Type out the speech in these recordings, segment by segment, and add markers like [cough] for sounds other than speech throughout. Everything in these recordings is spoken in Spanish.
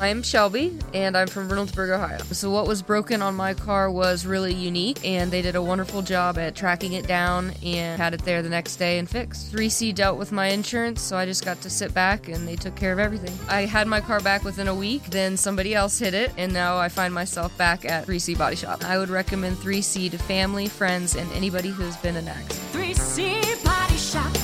I'm Shelby, and I'm from Reynoldsburg, Ohio. So, what was broken on my car was really unique, and they did a wonderful job at tracking it down and had it there the next day and fixed. 3C dealt with my insurance, so I just got to sit back and they took care of everything. I had my car back within a week, then somebody else hit it, and now I find myself back at 3C Body Shop. I would recommend 3C to family, friends, and anybody who's been an accident. 3C Body Shop.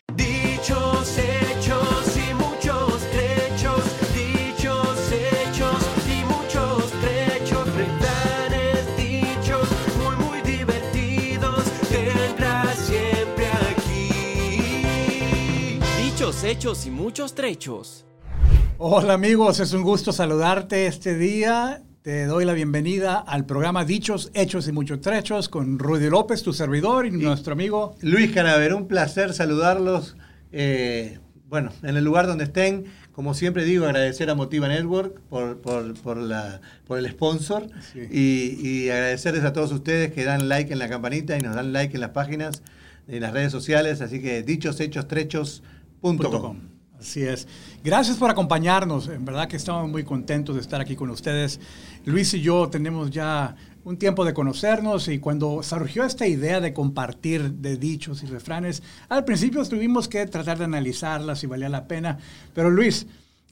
Dichos, hechos y muchos trechos. Dichos, hechos y muchos trechos. Refranes dichos muy, muy divertidos. Tendrás siempre aquí. Dichos, hechos y muchos trechos. Hola amigos, es un gusto saludarte este día. Te doy la bienvenida al programa Dichos, Hechos y Muchos Trechos con Rudy López, tu servidor, y nuestro amigo. Luis Canaver, un placer saludarlos. eh, bueno, en el lugar donde estén, como siempre digo, agradecer a Motiva Network por, por, por la, por el sponsor Sí. y, y agradecerles a todos ustedes que dan like en la campanita y nos dan like en las páginas, en las redes sociales. Así que dichoshechos.trechos.com. Así es. Gracias por acompañarnos. En verdad que estamos muy contentos de estar aquí con ustedes. Luis y yo tenemos ya un tiempo de conocernos y cuando surgió esta idea de compartir de dichos y refranes, al principio tuvimos que tratar de analizarlas si valía la pena. Pero Luis,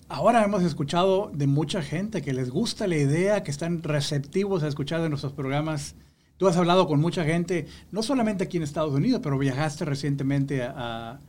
ahora hemos escuchado de mucha gente que les gusta la idea, que están receptivos a escuchar de nuestros programas. Tú has hablado con mucha gente, no solamente aquí en Estados Unidos, pero viajaste recientemente a,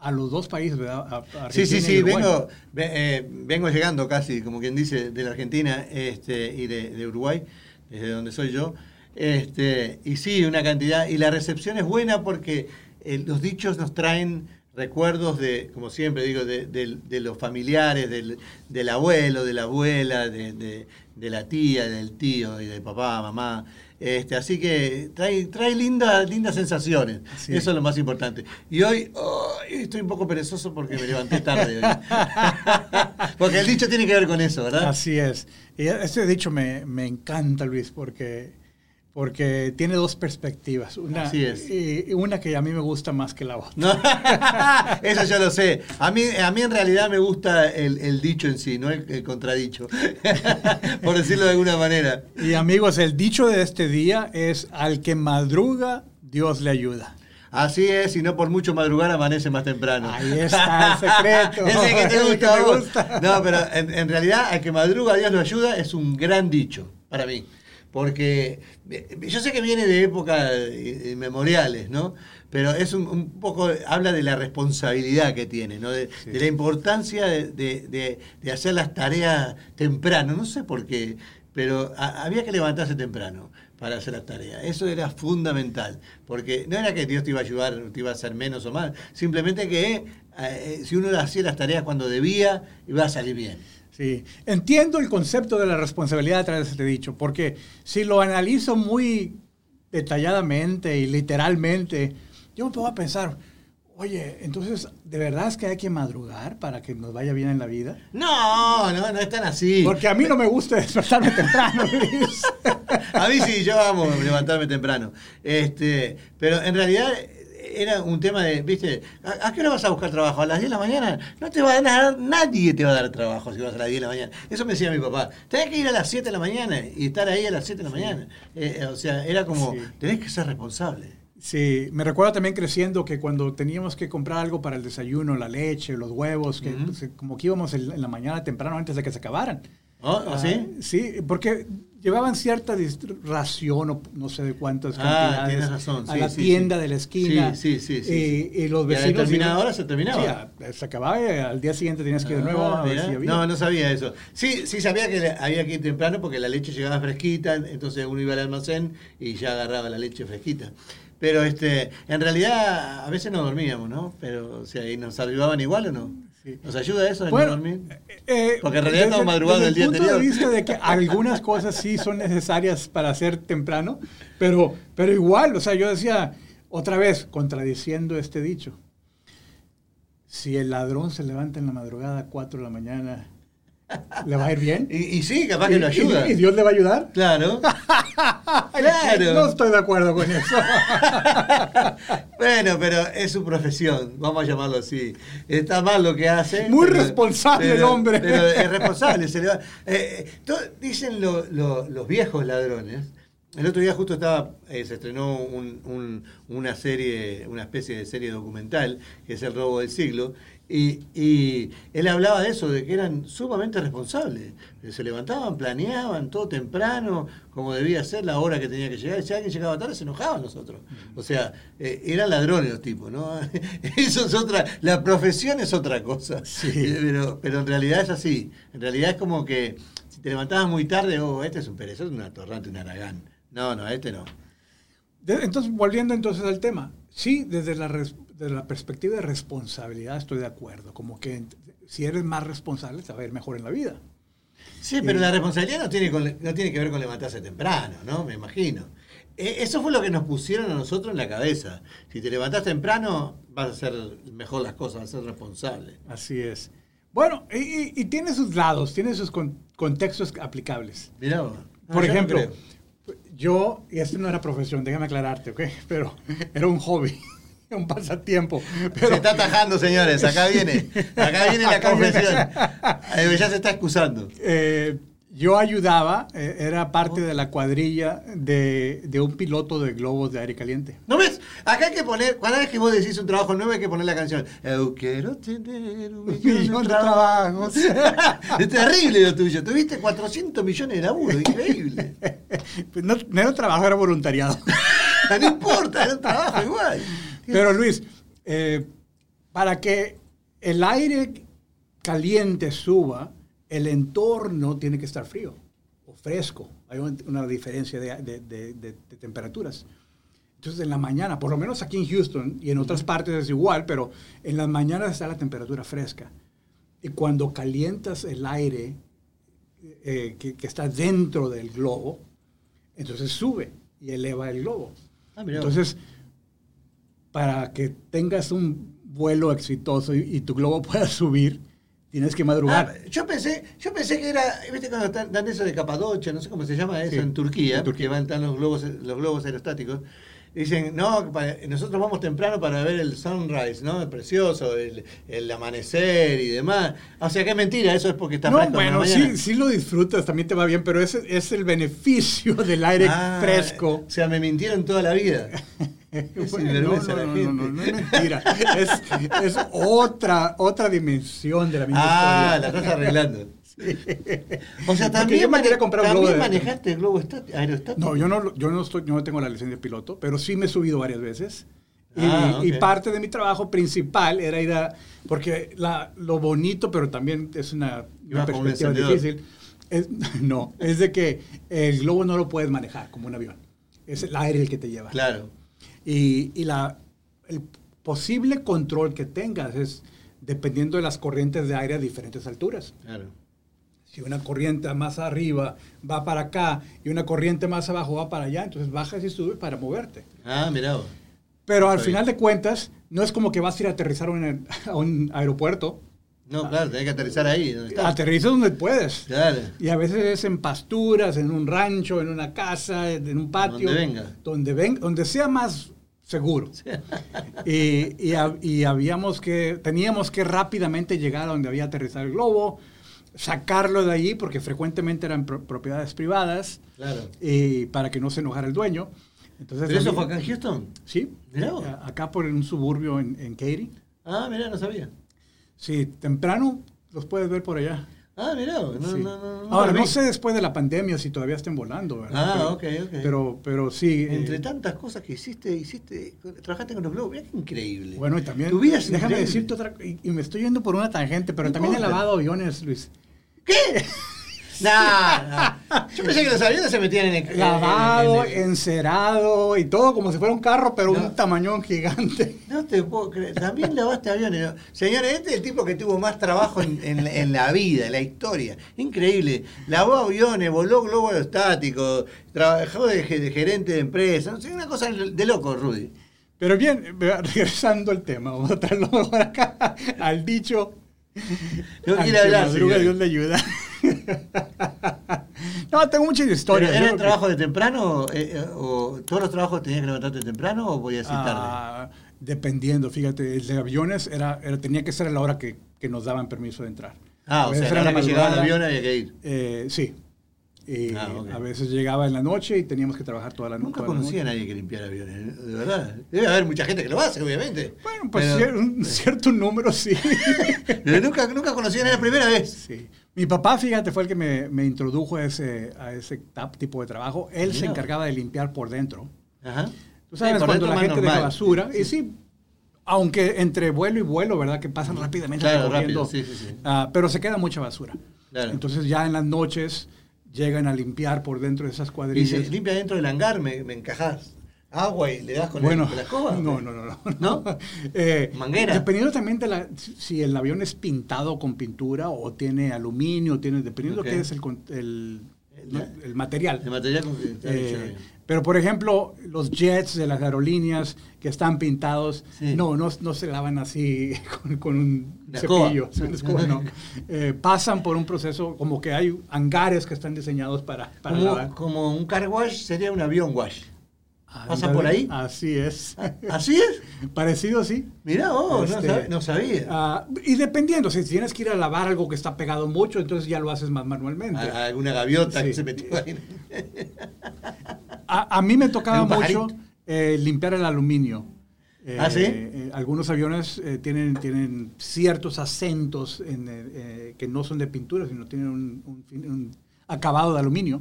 a los dos países, ¿verdad? A- a Sí, sí, sí, vengo, ve- eh, vengo llegando casi, como quien dice, de la Argentina este, y de, de Uruguay, desde donde soy yo. Este, y sí, una cantidad. Y la recepción es buena porque eh, los dichos nos traen recuerdos de, como siempre digo, de, de- de los familiares, del, del abuelo, de la abuela, de, de- de la tía, del tío y de papá, mamá. Este, así que trae, trae lindas, lindas sensaciones. Sí. Eso es lo más importante. Y hoy ay, estoy un poco perezoso porque me levanté tarde. hoy. [laughs] porque el dicho tiene que ver con eso, ¿verdad? Así es. Y este dicho me, me encanta, Luis, porque, porque tiene dos perspectivas. Una, Así es. Y, y una que a mí me gusta más que la otra. No, [laughs] eso yo lo sé. A mí, a mí en realidad me gusta el, el dicho en sí, no el, el contradicho. [laughs] Por decirlo de alguna manera. Y amigos, el dicho de este día es, al que madruga, Dios le ayuda. Así es, y no por mucho madrugar amanece más temprano. Ahí está el secreto. [laughs] Ese que te gusta, que gusta. No, pero en, en realidad, al que madruga Dios lo ayuda es un gran dicho para mí. Porque eh, yo sé que viene de épocas eh, inmemoriales, ¿no? Pero es un, un poco, habla de la responsabilidad que tiene, ¿no? De, de la importancia de, de- de- de hacer las tareas temprano. No sé por qué, pero a- había que levantarse temprano para hacer las tareas. Eso era fundamental, porque no era que Dios te iba a ayudar, te iba a hacer menos o más, simplemente que eh, si uno hacía las tareas cuando debía, iba a salir bien. Sí, entiendo el concepto de la responsabilidad detrás de este dicho, porque si lo analizo muy detalladamente y literalmente, yo me a pensar, oye, entonces, ¿de verdad es que hay que madrugar para que nos vaya bien en la vida? No, no, no es tan así. Porque a mí no me gusta despertarme temprano, [laughs] Luis. A mí sí, yo amo levantarme temprano. Este, pero en realidad era un tema de, viste, ¿a, a qué hora vas a buscar trabajo? ¿A las 10 de la mañana? No te va a dar, nadie te va a dar trabajo si vas a las 10 de la mañana. Eso me decía mi papá. Tenés que ir a las 7 de la mañana y estar ahí a las 7 de la mañana. Eh, o sea, era como, Sí. tenés que ser responsable. Sí, me recuerdo también creciendo que cuando teníamos que comprar algo para el desayuno, la leche, los huevos, que pues, como que íbamos en la mañana temprano antes de que se acabaran. ¿Oh? Ah, ¿Así? Sí, porque llevaban cierta ración o no sé de cuántas Ah, cantidades razón, a la sí, tienda sí. de la esquina. Sí, sí, sí, sí, Y, y los Y vecinos... determinada iban- hora se terminaba. Sí, se acababa y al día siguiente tenías que ir de nuevo Ah, a ver mirá. si había. No, no sabía eso. Sí, sí sabía que había que ir temprano porque la leche llegaba fresquita, entonces uno iba al almacén y ya agarraba la leche fresquita. Pero este, en realidad a veces no dormíamos, ¿no? Pero o sea, ¿y nos ayudaban igual o no? ¿Nos ayuda eso de Bueno, no dormir? eh, Porque en realidad estamos madrugando desde el día punto anterior. de vista de que algunas cosas sí son necesarias para hacer temprano, pero, pero igual, o sea, yo decía, otra vez, contradiciendo este dicho, si el ladrón se levanta en la madrugada a 4 de la mañana, ¿le va a ir bien? Y, y sí, capaz que lo ¿Y- y- ayuda. ¿Y, Dios le va a ayudar? Claro. [laughs] Claro. No estoy de acuerdo con eso. [laughs] bueno, pero es su profesión, vamos a llamarlo así. Está mal lo que hace. Muy pero- responsable el pero- hombre. Pero es responsable. se le va- eh, eh, to- dicen lo- lo- los viejos ladrones. El otro día justo estaba, eh, se estrenó un- un- una serie, una especie de serie documental, que es El robo del siglo, y, y él hablaba de eso, de que eran sumamente responsables. Se levantaban, planeaban todo temprano, como debía ser, la hora que tenía que llegar. Y si alguien llegaba tarde, se enojaban los otros. O sea, eh, eran ladrones los tipos, ¿no? [laughs] Eso es otra, la profesión es otra cosa. Eh, [laughs] Pero, pero en realidad es así. En realidad es como que si te levantabas muy tarde, oh, este es un perezoso, un atorrante, un aragán. No, no, este no. Entonces, volviendo entonces al tema, sí, desde la, desde la perspectiva de responsabilidad estoy de acuerdo, como que si eres más responsable te va a ir mejor en la vida. Sí, pero la responsabilidad no tiene, con- no tiene que ver con levantarse temprano, ¿no? Me imagino. Eh, Eso fue lo que nos pusieron a nosotros en la cabeza. Si te levantás temprano, vas a hacer mejor las cosas, vas a ser responsable. Así es. Bueno, y, tiene sus lados, tiene sus con- contextos aplicables. Mirá vos. No, Por yo no ejemplo, creo. yo, y esto no era profesión, déjame aclararte, ¿ok? [laughs] Pero era un hobby, [laughs] un pasatiempo. Pero, Se está atajando, señores. Acá [laughs] viene. Acá viene la [laughs] Acá confesión. Ya se está excusando. eh, yo ayudaba, eh, era parte de la cuadrilla de, de un piloto de globos de aire caliente. ¿No ves? Acá hay que poner, cada vez que vos decís un trabajo nuevo hay que poner la canción. Eu quiero tener un millón, de trabajos. es terrible lo tuyo. Tuviste 400 millones de laburo. Increíble. Pues no, no era trabajo, era voluntariado. no importa, era un trabajo igual. Pero Luis, eh, para que el aire caliente suba, el entorno tiene que estar frío o fresco. Hay un- una diferencia de, de- de- de- de temperaturas. Entonces, en la mañana, por lo menos aquí en Houston y en otras partes es igual, pero en las mañanas está la temperatura fresca. Y cuando calientas el aire eh, que, que está dentro del globo, entonces sube y eleva el globo. Ah. Entonces, para que tengas un vuelo exitoso y, y tu globo [laughs] pueda subir, tienes que madrugar. Ah, yo pensé, yo pensé que era, viste cuando están- dan eso de Capadocia, no sé cómo se llama eso, Sí, en Turquía, en Turquía. que van están los globos, los globos aerostáticos. Dicen, no, para- nosotros vamos temprano para ver el sunrise, ¿no? El precioso, el, el amanecer y demás. O sea que es mentira, eso es porque está no, bueno, sí, sí lo disfrutas, también te va bien, pero ese es el beneficio [laughs] del aire Ah, fresco. O sea, me mintieron toda la vida. [laughs] [laughs] No, es mentira. Es, otra, otra dimensión de la misma Ah, historia. la estás arreglando. [laughs] O sea, también, manejaste el globo aerostático. No, yo no, yo no estoy, yo no tengo la licencia de piloto, pero sí me he subido varias veces. Y, Ah, y parte de mi trabajo principal era ir a, porque la, lo bonito, pero también es una, perspectiva difícil. es- [laughs] no, es de que el globo no lo puedes manejar como un avión. Es el aire el que te lleva. Claro. Y, y la, el posible control que tengas es dependiendo de las corrientes de aire a diferentes alturas. Claro. Si una corriente más arriba va para acá y una corriente más abajo va para allá, entonces bajas y subes para moverte. Ah, vos. Pero al Está final bien. de cuentas, no es como que vas a ir a aterrizar a un, [laughs] a un aeropuerto. No, claro, tenés que aterrizar ahí. donde está. Aterrizas donde puedes. Claro. Y a veces es en pasturas, en un rancho, en una casa, en un patio. Donde venga. Donde, ven- donde sea más seguro. y, y hab- y habíamos que, teníamos que rápidamente llegar a donde había aterrizado el globo, sacarlo de allí, porque frecuentemente eran pro- propiedades privadas, Claro. y para que no se enojara el dueño. Entonces, ¿Pero eso fue acá en Houston? Sí, acá por un suburbio en, en Katy. Ah, mirá, no sabía. Sí, temprano los puedes ver por allá. Ah, mirá, no, Sí. no, no, no. Ahora, no sé después de la pandemia si todavía estén volando, ¿verdad? Ah, pero, ok, ok. Pero, pero sí. eh, Entre tantas cosas que hiciste, hiciste, trabajaste con los globos, mirá qué increíble. Bueno, y también, Tu vida es déjame increíble. decirte otra, y, y me estoy yendo por una tangente, pero también he lavado aviones, Luis. ¿Qué? [laughs] [laughs] Nah, nah. Yo pensé que los aviones se metían en el. Lavado, en el- encerado y todo como si fuera un carro, pero No. un tamañón gigante. No te puedo creer. También lavaste aviones. Señores, este es el tipo que tuvo más trabajo en, en- en la vida, en la historia. Increíble. Lavó aviones, voló globo aerostático, trabajó de, ge- de gerente de empresa. No sé, una cosa de loco, Rudy. Pero bien, regresando al tema, vamos a traerlo [laughs] por acá al dicho. [laughs] No quiere Al que hablar, madruga. Dios le ayuda. [laughs] no, tengo muchas historias. ¿Era el que- trabajo de temprano? eh, eh, o ¿Todos los trabajos tenías que levantarte temprano o podías ir tarde? Ah, dependiendo, fíjate, el de aviones era, era- tenía que ser a la hora que, que nos daban permiso de entrar. Ah, o sea, la era hora que llegaba el avión había que ir. eh, sí. Y Ah, ok. a veces llegaba en la noche y teníamos que trabajar toda la noche. Nunca conocí a nadie que limpiara aviones, de verdad. Debe haber mucha gente que lo hace, obviamente. Bueno, pues pero, cier- un cierto número sí. [laughs] nunca, nunca conocí a nadie la primera vez. Sí. Mi papá, fíjate, fue el que me, me introdujo a ese, a ese tipo de trabajo. Él se encargaba de limpiar por dentro. Ajá. Tú sabes, Sí, cuando la gente deja normal. basura, y sí, aunque entre vuelo y vuelo, ¿verdad? Que pasan rápidamente Claro, rápido, sí, sí, sí. ah, pero se queda mucha basura. Claro. Entonces ya en las noches llegan a limpiar por dentro de esas Y cuadrillas. se limpia dentro del hangar, me, me encajás agua y le das con, bueno, con la escoba. no, no, no, no. ¿No? [laughs] Eh, Manguera. Dependiendo también de la, si el avión es pintado con pintura o tiene aluminio, tiene, dependiendo Ok. qué es el, el, El- material. El material con que está Eh. Pero por ejemplo, los jets de las aerolíneas que están pintados, Sí. no, no, no se lavan así [laughs] con, con un cepillo, [laughs] escoba, no. Eh, pasan por un proceso como que hay hangares que están diseñados para, para lavar. Como, como un car wash sería un avión wash. ¿Pasa por ahí? Así es. [laughs] ¿Así es? Parecido, sí. Vos, no Este, sab- no sabía. Ah, y dependiendo, si tienes que ir a lavar algo que está pegado mucho, entonces ya lo haces más manualmente. A- alguna gaviota Sí. que se metió ahí. A, a mí me tocaba mucho eh, limpiar el aluminio. Eh, ¿Ah, sí? eh, algunos aviones eh, tienen, tienen ciertos acentos en, eh, que no son de pintura, sino tienen un, un fin- un acabado de aluminio.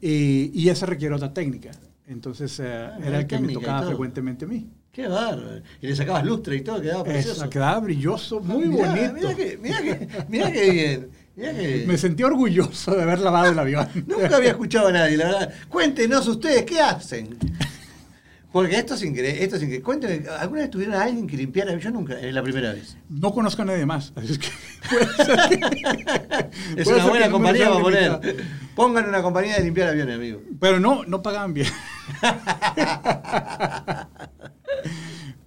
Y, y esa requiere otra técnica. Entonces Ah, era el que me tocaba frecuentemente a mí. Qué bárbaro. Y le sacabas lustre y todo, quedaba precioso. Eso, quedaba brilloso, muy Mirá, bonito. Mirá que, mirá que, mirá que bien. Que. Me sentí orgulloso de haber lavado el avión. [laughs] Nunca había escuchado a nadie, la verdad. Cuéntenos ustedes, ¿qué hacen? Porque esto es increíble. Esto es increíble. Cuéntenme, ¿alguna vez tuvieron a alguien que limpiara? Yo nunca, es la primera vez. No conozco a nadie más. Así es que [laughs] [laughs] Es una buena compañía para poner. Pongan una compañía de limpiar aviones, amigo. Pero no, no pagaban bien.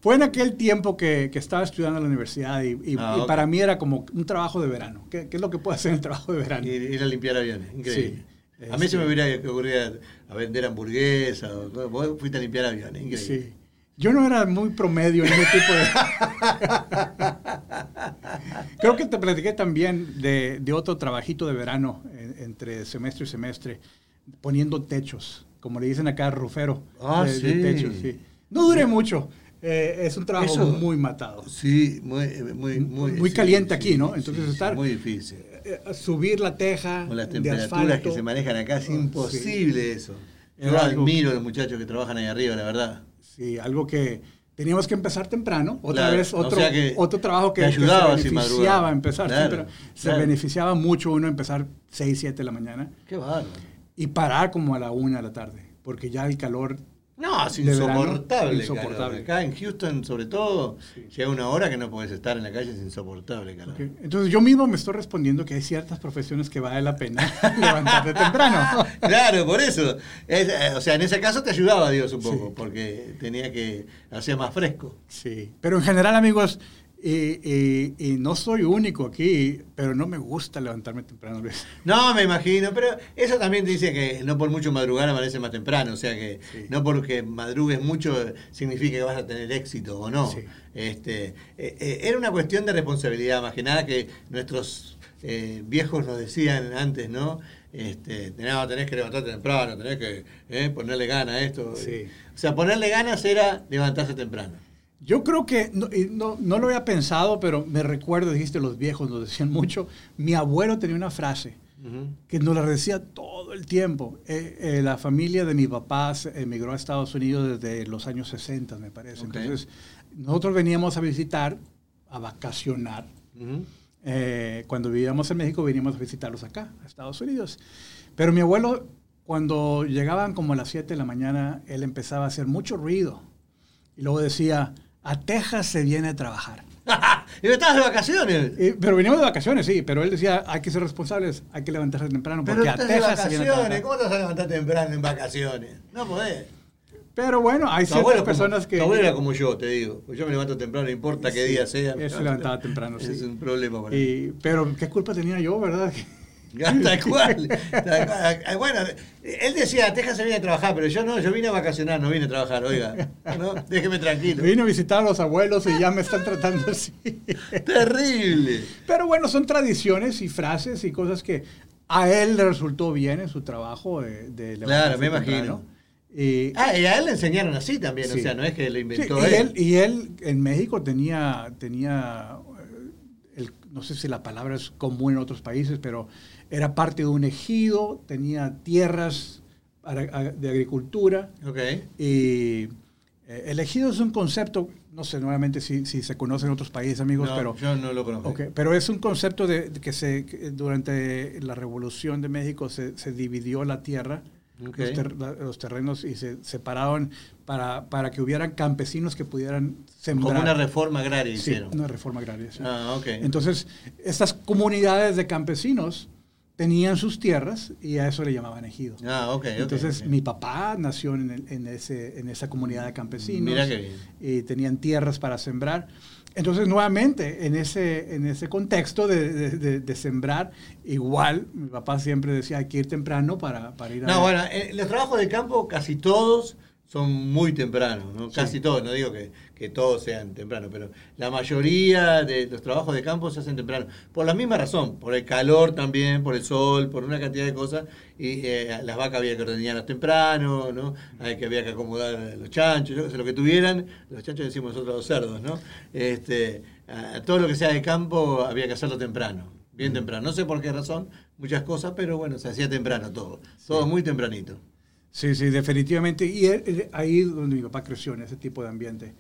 Fue en aquel tiempo que, que estaba estudiando en la universidad y, y- Ah, y ok. para mí era como un trabajo de verano. ¿Qué, qué es lo que puedo hacer en el trabajo de verano? Ir, ir a limpiar aviones, increíble. Sí, a mí se este- me hubiera ocurrido a vender hamburguesas. Vos fuiste a limpiar aviones, increíble. Sí. Yo no era muy promedio en ese tipo de... [laughs] Creo que te platiqué también de, de otro trabajito de verano en- entre semestre y semestre, poniendo techos, como le dicen acá, rufero. Ah, de, de sí. techos, sí. No duré mucho. Eh, es un trabajo Eso- muy matado. Sí, muy, muy, muy, Muy sí, caliente sí, aquí, ¿no? sí, Entonces sí, estar- Muy difícil. Eh, subir la teja Con las de temperaturas asfalto. que se manejan acá es Sí. imposible eso. Yo admiro a los muchachos que trabajan ahí arriba, la verdad. Sí, algo que teníamos que empezar temprano. Otra Claro, vez o otro, sea que otro trabajo que, que ayudaba se beneficiaba a empezar. sí, Claro, pero se claro. beneficiaba mucho uno empezar 6, 7 de la mañana Qué bárbaro. y parar como a la 1 de la tarde, porque ya el calor... No, es insoportable. insoportable. Acá en Houston, sobre todo, llega una hora que no podés estar en la calle, es insoportable, que- Entonces yo mismo me estoy respondiendo que hay ciertas profesiones que vale la pena [laughs] levantarte temprano. [laughs] Claro, por eso. Es, eh, o sea, en ese caso te ayudaba Dios un poco, Sí. porque tenía que hacer más fresco. Sí, pero en general, amigos, eh, no soy único aquí, pero no me gusta levantarme temprano. Luis. [laughs] No, me imagino, pero eso también dice que no por mucho madrugar amanece más temprano, o sea que Sí. no porque madrugues mucho significa que vas a tener éxito o no. Sí. Este, eh, eh, era una cuestión de responsabilidad, más que nada que nuestros eh, viejos nos decían antes, ¿no? Este, no, tenés que levantarte temprano, tenés que eh, ponerle ganas a esto. Sí. O sea, ponerle ganas era levantarse temprano. Yo creo que, no, no, no lo había pensado, pero me recuerdo, dijiste, los viejos nos decían [laughs] mucho. Mi abuelo tenía una frase que nos la decía todo el tiempo. Eh, eh, la familia de mi papá se emigró a Estados Unidos desde los años 60, me parece. Ok. Entonces, nosotros veníamos a visitar, a vacacionar. Ujú. Eh, cuando vivíamos en México, veníamos a visitarlos acá, a Estados Unidos. Pero mi abuelo, cuando llegaban como a las 7 de la mañana, él empezaba a hacer mucho ruido. Y luego decía, a Texas se viene a trabajar. [laughs] ¿Y no estabas de vacaciones? Eh, pero veníamos de vacaciones, sí, pero él decía, hay que ser responsables, hay que levantarse temprano, Pero porque a estás de Texas se viene a vacaciones. ¿Cómo te vas a levantar temprano en vacaciones? No podés. Pero bueno, hay Tu ciertas personas como, que... tu abuelo era como yo, te digo. Pues yo me levanto temprano, no importa qué día sea. Él se levantaba temprano, [laughs] sí. Es un problema para mí. Y- pero qué culpa tenía yo, ¿verdad? [laughs] Tal cual. tal cual. Ah, Bueno, él decía, Texas se viene a trabajar, pero yo no, yo vine a vacacionar, no vine a trabajar, oiga. ¿no? Déjeme tranquilo. Vino a visitar a los abuelos y ya me están tratando así. [laughs] Terrible. Pero bueno, son tradiciones y frases y cosas que a él le resultó bien en su trabajo de, de Claro, me temprano. imagino. Y, Ah, y a él le enseñaron así también, o Sí. sea, no es que lo sí, inventó y, él. él, y él en México tenía, tenía el- no sé si la palabra es común en otros países, pero era parte de un ejido, tenía tierras de agricultura. Ok. Y eh, el ejido es un concepto, no sé nuevamente si, si se conoce en otros países, amigos, No, pero, yo no lo conozco. ok, pero es un concepto de, de que se que durante la revolución de México se, se dividió la tierra, Ok. los, ter- los terrenos, y se separaron para, para que hubieran campesinos que pudieran sembrar. Como una reforma agraria Sí, hicieron. una reforma agraria. sí. Ah, ok. Entonces, estas comunidades de campesinos tenían sus tierras y a eso le llamaban ejido. ah, ok, ok. Entonces, ok. mi papá nació en, el- en ese, en esa comunidad de campesinos. Mira qué bien. Y tenían tierras para sembrar. Entonces, nuevamente, en ese, en ese contexto de, de- de- de sembrar, igual, mi papá siempre decía, hay que ir temprano para, para ir a... No, bueno, eh, los trabajos de campo casi todos son muy tempranos, ¿no? Casi todos, no digo que, que todos sean tempranos, pero la mayoría de los trabajos de campo se hacen temprano. Por la misma razón, por el calor también, por el sol, por una cantidad de cosas. Y eh, las vacas había que ordeñarlas temprano, ¿no? Hay que, había que acomodar los chanchos, yo lo que tuvieran, los chanchos decimos nosotros los cerdos, ¿no? Este, a- todo lo que sea de campo había que hacerlo temprano, bien temprano. No sé por qué razón, muchas cosas, pero bueno, se hacía temprano todo. Todo muy tempranito. Sí, sí, definitivamente. Y ahí donde mi papá creció, en ese tipo de ambiente.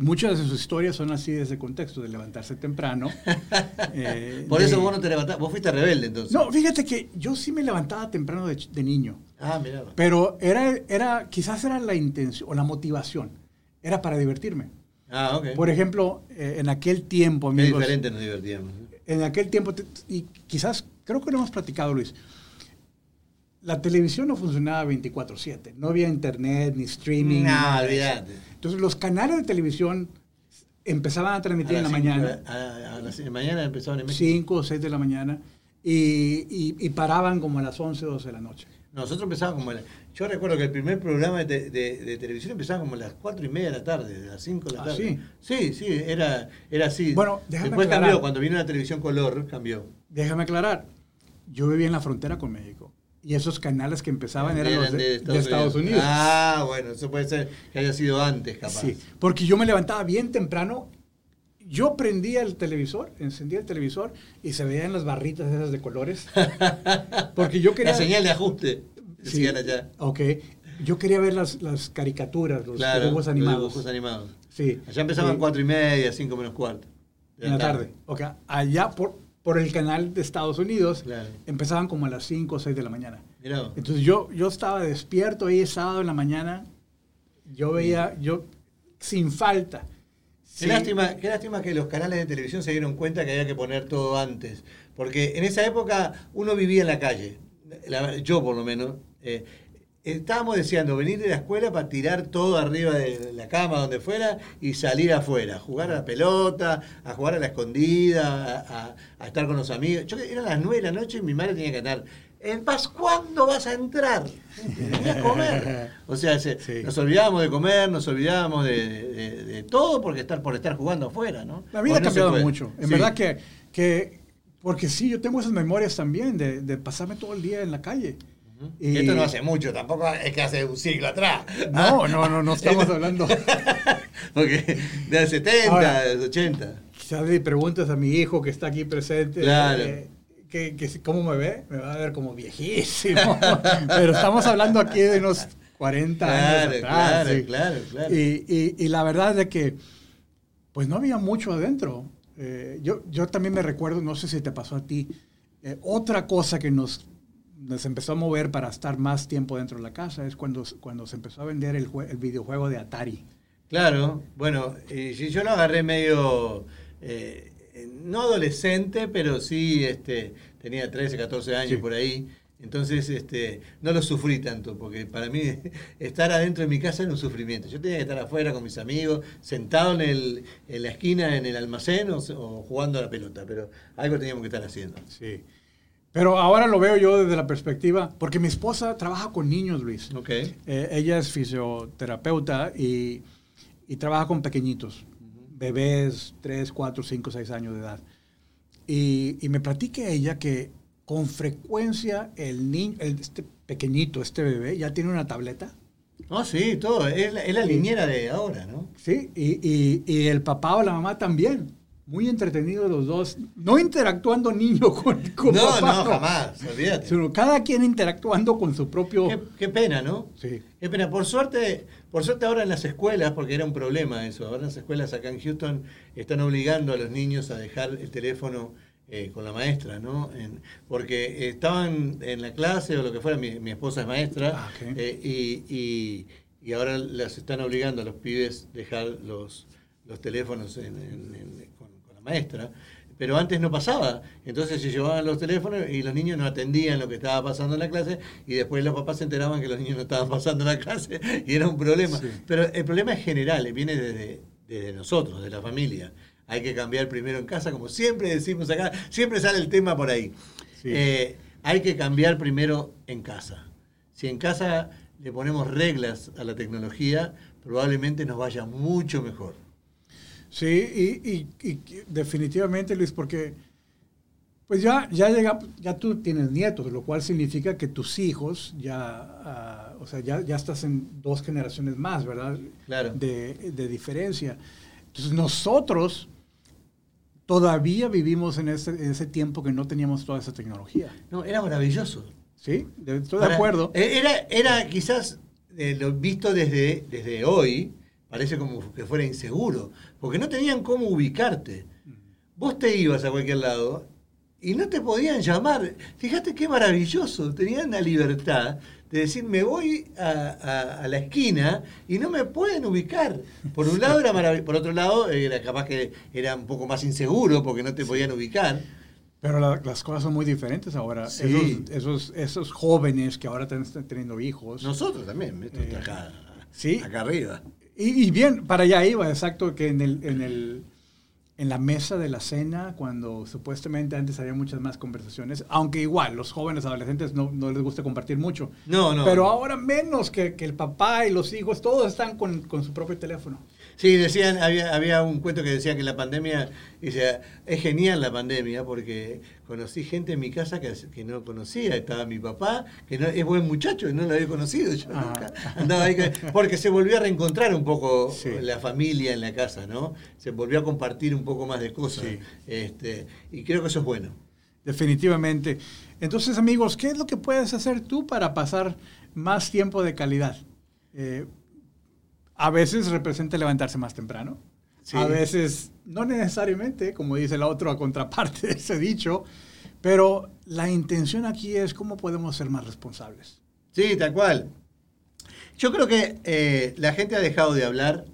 Muchas de sus historias son así de ese contexto, de levantarse temprano. [laughs] eh, Por de- eso vos no te levantás, vos fuiste rebelde entonces. No, fíjate que yo sí me levantaba temprano de, de niño. Ah, mira. Pero era, era, quizás era la intención o la motivación. Era para divertirme. Ah, ok. Por ejemplo, eh, en aquel tiempo, amigos, diferente nos divertíamos. ¿no? en aquel tiempo, y quizás, creo que lo hemos platicado, Luis, la televisión no funcionaba 24/7. No había internet, ni streaming. No, nada olvídate. Entonces, los canales de televisión empezaban a transmitir A en la cinco- mañana, A, a las de mañana empezaban en México. 5 o 6 de la mañana, y, y- y paraban como a las 11 o 12 de la noche. Nosotros empezábamos como. a la- yo recuerdo que el primer programa de, de- de televisión empezaba como a las 4 y media de la tarde, a las 5 de la ¿Ah, tarde. sí? Sí, era, era así. Bueno, déjame Después aclarar. cambió, cuando vino la televisión color, cambió. Déjame aclarar, yo vivía en la frontera con México. Y esos canales que empezaban eran, los de, de Estados, Unidos. Ah, bueno, eso puede ser que haya sido antes, capaz. Sí, porque yo me levantaba bien temprano. Yo prendía el televisor, encendía el televisor y se veían las barritas esas de colores. [laughs] Porque yo quería. La señal de ajuste, Sí, allá. Ok. Yo quería ver las, las caricaturas, los Claro, dibujos los animados. dibujos animados. Sí. Allá empezaban Sí, cuatro y media, cinco menos cuarto. de en la tarde. Ok. Allá por, por el canal de Estados Unidos Claro. empezaban como a las 5 o 6 de la mañana. Mirá. Entonces yo, yo estaba despierto ahí sábado en la mañana. Yo veía, yo sin falta. Qué, Sí. lástima, qué lástima que los canales de televisión se dieron cuenta que había que poner todo antes. Porque en esa época uno vivía en la calle. La- yo por lo menos. eh, estábamos deseando venir de la escuela para tirar todo arriba de la cama, donde fuera, y salir afuera. A jugar a la pelota, a jugar a la escondida, a, a- a estar con los amigos. Yo eran las nueve de la noche y mi madre tenía que estar. En paz, ¿cuándo vas a entrar? Venía a comer. [laughs] O sea, se- Sí. nos olvidábamos de comer, nos olvidábamos de, de- de todo porque estar, por estar jugando afuera, ¿no? La vida ha no cambiado mucho. En Sí. verdad que, que, porque sí, yo tengo esas memorias también de, de pasarme todo el día en la calle. Y- Esto no hace mucho, tampoco es que hace un siglo atrás. No, no, no, no estamos hablando. [laughs] Porque de 70, Ahora- de 80. Quizás le preguntas a mi hijo que está aquí presente. Claro. eh, que, que ¿Cómo me ve? Me va a ver como viejísimo. [laughs] Pero estamos hablando aquí de unos 40 Claro, años atrás. claro, sí. claro, claro. Y, y- y la verdad es que, pues no había mucho adentro. Eh, yo, yo también me recuerdo, no sé si te pasó a ti, eh, otra cosa que nos, nos empezó a mover para estar más tiempo dentro de la casa es cuando, cuando se empezó a vender el, el videojuego de Atari. Claro, bueno, eh, yo lo agarré medio, eh, eh, no adolescente, pero sí este, tenía 13, 14 años Sí. por ahí. Entonces este, no lo sufrí tanto, porque para mí [laughs] estar adentro de mi casa era un sufrimiento. Yo tenía que estar afuera con mis amigos, sentado en, el, en la esquina, en el almacén o, o jugando a la pelota, pero algo teníamos que estar haciendo. Sí. Pero ahora lo veo yo desde la perspectiva, porque mi esposa trabaja con niños, Luis. Ok. Eh, ella es fisioterapeuta y, y trabaja con pequeñitos, bebés 3, 4, 5, 6 años de edad. Y, y me platica ella que con frecuencia el niño, el- este pequeñito, este bebé, ya tiene una tableta. Oh, sí, todo. Es la, es la niñera de ahora, ¿no? Sí, y, y- y el papá o la mamá también. Muy entretenidos los dos, no interactuando niño con, con No, papá, no, jamás, olvídate. Sino cada quien interactuando con su propio... Qué, qué pena, ¿no? Sí. Qué pena. Por suerte, por suerte ahora en las escuelas, porque era un problema eso, ahora en las escuelas acá en Houston están obligando a los niños a dejar el teléfono eh, con la maestra, ¿no? En- porque estaban en la clase o lo que fuera, mi, mi esposa es maestra, Ah, eh, y, y- y ahora las están obligando a los pibes dejar los, los teléfonos en- en- en- maestra. Pero antes no pasaba. Entonces se llevaban los teléfonos y los niños no atendían lo que estaba pasando en la clase y después los papás se enteraban que los niños no estaban [laughs] pasando en la clase y era un problema. Sí. Pero el problema es general, viene desde, desde nosotros, de la familia. Hay que cambiar primero en casa, como siempre decimos acá, siempre sale el tema por ahí. Sí. Eh, hay que cambiar primero en casa. Si en casa le ponemos reglas a la tecnología, probablemente nos vaya mucho mejor. Sí, y, y- y definitivamente, Luis, porque pues ya, ya llega, ya tú tienes nietos, lo cual significa que tus hijos ya, ah, o sea, ya, ya estás en dos generaciones más, ¿verdad? Claro. De, de diferencia. Entonces nosotros todavía vivimos en ese, en ese tiempo que no teníamos toda esa tecnología. No, era maravilloso. ¿Sí? Estoy de acuerdo. eh, Era, era quizás eh, lo visto desde, desde hoy, parece como que fuera inseguro, porque no tenían cómo ubicarte. Vos te ibas a cualquier lado y no te podían llamar. Fíjate qué maravilloso, tenían la libertad de decir, me voy a, a- a la esquina y no me pueden ubicar. Por un lado era maravilloso, por otro lado era capaz que era un poco más inseguro porque no te podían ubicar. Pero la- las cosas son muy diferentes ahora. Sí. Esos, esos, esos jóvenes que ahora están teniendo hijos. Nosotros también, esto Eh, acá, sí. acá arriba. Y, y bien, para allá iba, exacto, que en, el, en, el, en la mesa de la cena, cuando supuestamente antes había muchas más conversaciones, aunque igual los jóvenes adolescentes no, no les gusta compartir mucho. No, no. Pero ahora menos que, que el papá y los hijos, todos están con, con su propio teléfono. Sí, decían, había, había un cuento que decía que la pandemia, dice, es genial la pandemia porque conocí gente en mi casa que, que no conocía, estaba mi papá, que no, es buen muchacho, no lo había conocido, yo Ah. nunca andaba ahí, porque se volvió a reencontrar un poco Sí. la familia en la casa, ¿no? Se volvió a compartir un poco más de cosas, Sí. este, y creo que eso es bueno. Definitivamente. Entonces, amigos, ¿qué es lo que puedes hacer tú para pasar más tiempo de calidad? Eh, a veces representa levantarse más temprano. Sí. A veces, no necesariamente, como dice la otra contraparte de ese dicho, pero la intención aquí es cómo podemos ser más responsables. Sí, tal cual. Yo creo que eh, la gente ha dejado de hablar,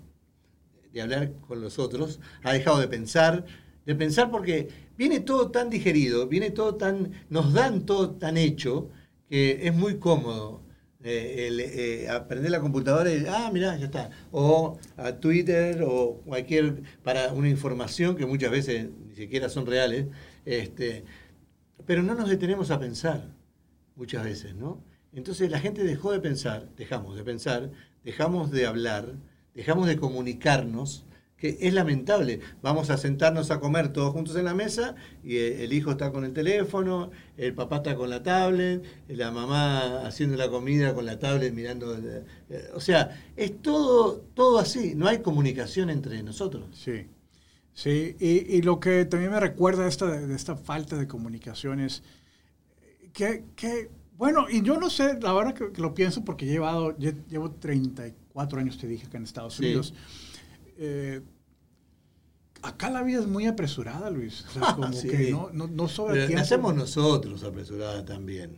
de hablar con los otros, ha dejado de pensar, de pensar porque viene todo tan digerido, viene todo tan, nos dan todo tan hecho que es muy cómodo. Eh, eh, aprender la computadora y, ah, mirá, ya está. O a Twitter o cualquier, para una información que muchas veces ni siquiera son reales, este, pero no nos detenemos a pensar muchas veces, ¿no? Entonces la gente dejó de pensar, dejamos de pensar, dejamos de hablar, dejamos de comunicarnos, que es lamentable. Vamos a sentarnos a comer todos juntos en la mesa y eh, el hijo está con el teléfono, el papá está con la tablet, la mamá haciendo la comida con la tablet mirando... el- eh, o sea, es todo, todo así, no hay comunicación entre nosotros. Sí, sí. Y, y lo que también me recuerda esta, de esta falta de comunicación es que, que, bueno, y yo no sé, la verdad que, que lo pienso porque he llevado, lle- llevo 34 años, te dije, acá en Estados Sí. Eh, Acá la vida es muy apresurada, Luis. O sea, [laughs] como Sí. que no, no, no sobra Pero hacemos nosotros apresurada también.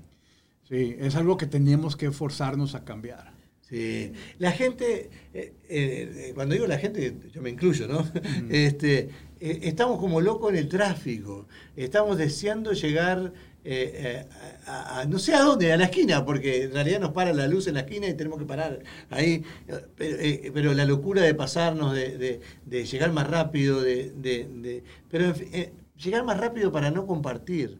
Sí, es algo que tenemos que forzarnos a cambiar. Sí. La gente, eh, eh, cuando digo la gente, yo me incluyo, ¿no? [laughs] Este, eh, estamos como locos en el tráfico. Estamos deseando llegar eh, eh, a, a- no sé a dónde, a la esquina, porque en realidad nos para la luz en la esquina y tenemos que parar ahí. Pero, eh, pero la locura de pasarnos, de, de- de llegar más rápido, de, pero en fin, eh, llegar más rápido para no compartir,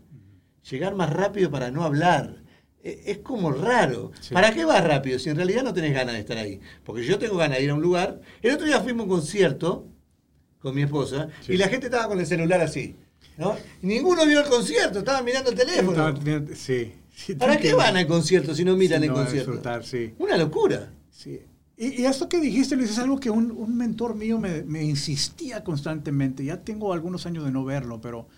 llegar más rápido para no hablar. Es como raro. Sí. ¿Para qué vas rápido si en realidad no tenés ganas de estar ahí? Porque yo tengo ganas de ir a un lugar. El otro día fuimos a un concierto con mi esposa Sí. y la gente estaba con el celular así. ¿No? Y ninguno vio el concierto, estaban mirando el teléfono. Estaba- Sí. sí, ¿Para qué van al concierto si no miran Sí, el no, concierto? disfrutar, sí. Una locura. Sí. Y, y esto que dijiste, Luis, es algo que un, un mentor mío me, me insistía constantemente. Ya tengo algunos años de no verlo, pero,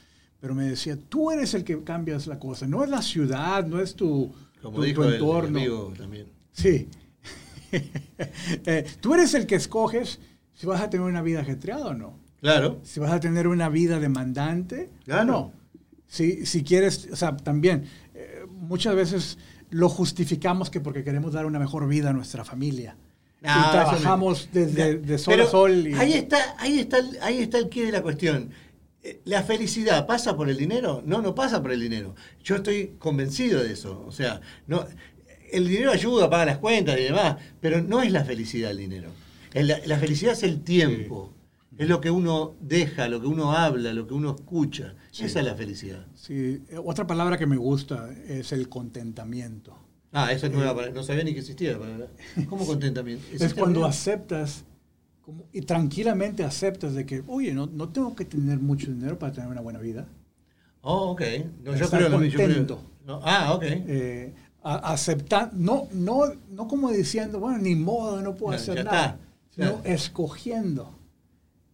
pero me decía, tú eres el que cambias la cosa. No es la ciudad, no es tu, Como tu- tu el, entorno. amigo también. Sí. [laughs] Eh, tú eres el que escoges si vas a tener una vida ajetreada o no. Claro. Si vas a tener una vida demandante Claro. no. Si, si quieres, o sea, también, eh, muchas veces lo justificamos que porque queremos dar una mejor vida a nuestra familia. No, y eso trabajamos no- desde de sol pero a sol. Y, Ahí está, ahí está, el- ahí está el quid de la cuestión. Eh, ¿La felicidad pasa por el dinero? No, no pasa por el dinero. Yo estoy convencido de eso. O sea, no, el dinero ayuda, paga las cuentas y demás, pero no es la felicidad el dinero. El- La, la felicidad es el tiempo. Es lo que uno deja, lo que uno habla, lo que uno escucha. Esa es la felicidad. Sí, eh, otra palabra que me gusta es el contentamiento. Ah, esa es nueva. para- No sabía ni que existía la palabra. ¿Cómo [laughs] contentamiento? Es ¿Existe cuando palabra? aceptas como- y tranquilamente aceptas de que, oye, no, no tengo que tener mucho dinero para tener una buena vida. Oh, ok. No, yo creo lo mismo. yo creo- contento. no, ah, ok. eh, aceptar, no, no, no como diciendo, bueno, ni modo, no puedo No, hacer nada, está. sino escogiendo.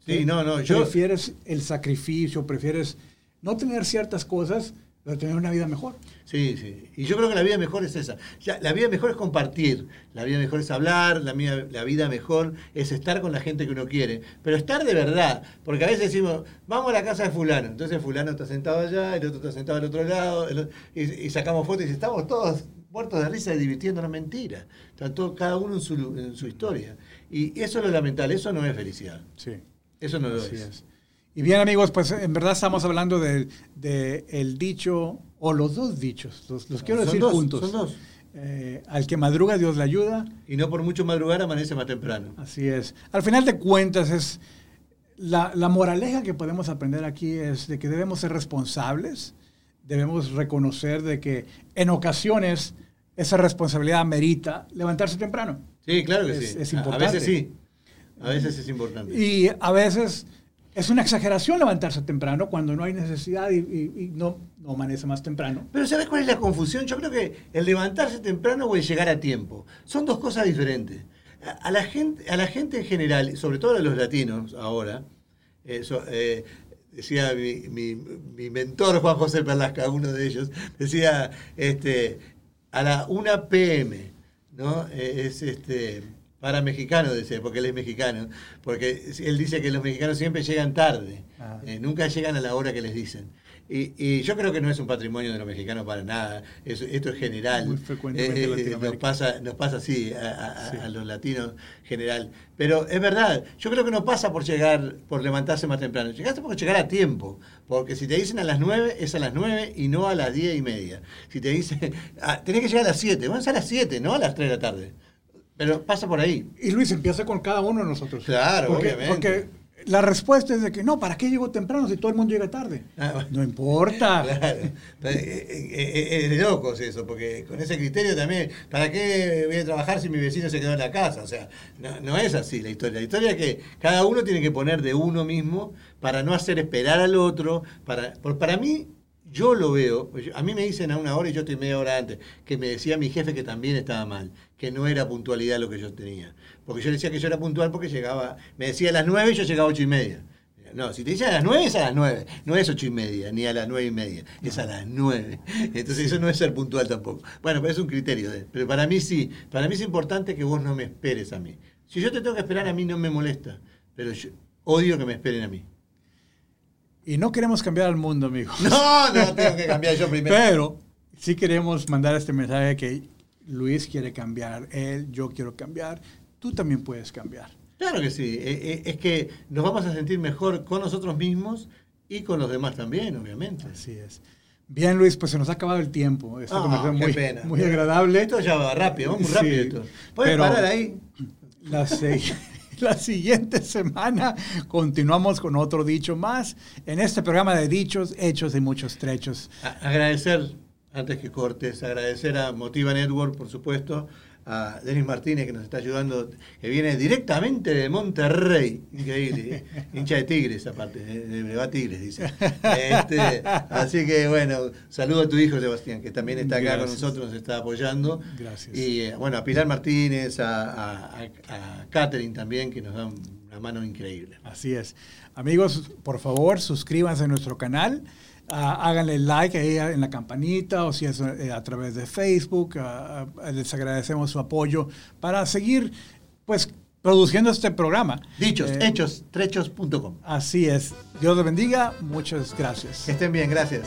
Sí, no, no, yo... Prefieres el sacrificio, prefieres no tener ciertas cosas, pero tener una vida mejor. Sí, sí. Y yo creo que la vida mejor es esa. Ya, la vida mejor es compartir, la vida mejor es hablar, la, vida- la vida mejor es estar con la gente que uno quiere. Pero estar de verdad, porque a veces decimos, vamos a la casa de fulano. Entonces fulano está sentado allá, el otro está sentado al otro lado, el otro- y, y sacamos fotos y estamos todos muertos de risa y divirtiéndonos mentira. Están todos, cada uno en su, en su historia. Y eso es lo lamentable, eso no es felicidad. Sí. Eso no lo Así es. es. Y bien amigos, pues en verdad estamos hablando del de el dicho, o los dos dichos, los, los quiero Son decir dos, juntos. son dos. Eh, al que madruga Dios le ayuda, Y no por mucho madrugar amanece más temprano. así es. Al final de cuentas es, la, la moraleja que podemos aprender aquí es de que debemos ser responsables, debemos reconocer de que en ocasiones esa responsabilidad merita levantarse temprano. Sí, claro que Es- sí. es importante. A veces sí. A veces es importante. Y a veces es una exageración levantarse temprano cuando no hay necesidad y, y- y no, no amanece más temprano. Pero ¿sabes cuál es la confusión? Yo creo que el levantarse temprano o el llegar a tiempo son dos cosas diferentes. A, la, gente, a la gente en general, sobre todo a los latinos ahora, eso, eh, decía mi, mi- mi mentor Juan José Perlasca, uno de ellos, decía este, a la 1 p.m., ¿no? Eh, es este para mexicano, decía, porque él es mexicano, porque él dice que los mexicanos siempre llegan tarde, Ah. eh, nunca llegan a la hora que les dicen. Y, y yo creo que no es un patrimonio de los mexicanos para nada, eso- esto es general. Muy frecuentemente Eh, eh, nos, pasa, nos pasa así a, a- Sí. a los latinos general. Pero es verdad, yo creo que no pasa por llegar, por levantarse más temprano, llegaste por llegar a tiempo, porque si te dicen a las 9, es a las 9 y no a las 10 y media. Si te dicen, [laughs] ah, tenés que llegar a las 7, bueno, es a las 7, no a las 3 de la tarde. Pero pasa por ahí. Y Luis empieza con cada uno de nosotros. Claro, porque, obviamente. Porque la respuesta es de que no, ¿para qué llego temprano si todo el mundo llega tarde? Ah, bueno. No importa. [laughs] Claro, Eh, eh, eh, es de locos eso, porque con ese criterio también, ¿para qué voy a trabajar si mi vecino se quedó en la casa? O sea, no, no es así la historia. La historia es que cada uno tiene que poner de uno mismo para no hacer esperar al otro. Para, para mí, yo lo veo, yo- a mí me dicen a una hora y yo estoy media hora antes, que me decía mi jefe que también estaba mal, que no era puntualidad lo que yo tenía. Porque yo decía que yo era puntual porque llegaba, me decía a las nueve y yo llegaba a ocho y media. No, si te dicen a las 9 es a las 9, no es ocho y media, ni a las nueve y media, es a las 9. Entonces eso no es ser puntual tampoco. Bueno, pero es un criterio. de- pero para mí sí, para mí es importante que vos no me esperes a mí. Si yo te tengo que esperar a mí no me molesta, pero yo odio que me esperen a mí. Y no queremos cambiar al mundo, amigos. No, no, tengo que cambiar yo primero. Pero sí queremos mandar este mensaje que Luis quiere cambiar, él, yo quiero cambiar, tú también puedes cambiar. Claro que sí. Eh, eh, Es que nos vamos a sentir mejor con nosotros mismos y con los demás también, obviamente. Así es. Bien, Luis, pues se nos ha acabado el tiempo. Esta Ah, conversación muy, pena. muy agradable. Esto ya va rápido, muy Sí, rápido esto. ¿Puedes pero- parar ahí? La, [laughs] la siguiente semana continuamos con otro dicho más en este programa de dichos, hechos y muchos trechos. A- agradecer, antes que cortes, agradecer a Motiva Network, por supuesto, a Denis Martínez que nos está ayudando, que viene directamente de Monterrey, increíble, ¿eh? [laughs] hincha de Tigres aparte, de, va Tigres, dice. Este, así que bueno, saludo a tu hijo Sebastián, que también está acá con nosotros, nos está apoyando. Gracias. Y eh, bueno, a Pilar Martínez, a, a, a- a Catherine también, que nos dan una mano increíble. Así es. Amigos, por favor, suscríbanse a nuestro canal. Ah, háganle like ahí en la campanita o si es eh, a través de Facebook. ah, ah, les agradecemos su apoyo para seguir pues produciendo este programa. Dichos, Eh, hechos, trechos.com. Así es. Dios los bendiga. Muchas gracias. Que estén bien, gracias.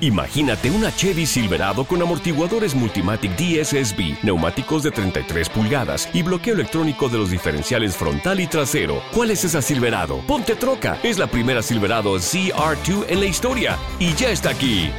Imagínate una Chevy Silverado con amortiguadores Multimatic DSSB, neumáticos de 33 pulgadas y bloqueo electrónico de los diferenciales frontal y trasero. ¿Cuál es esa Silverado? Ponte troca. Es la primera Silverado CR2 en la historia y ya está aquí.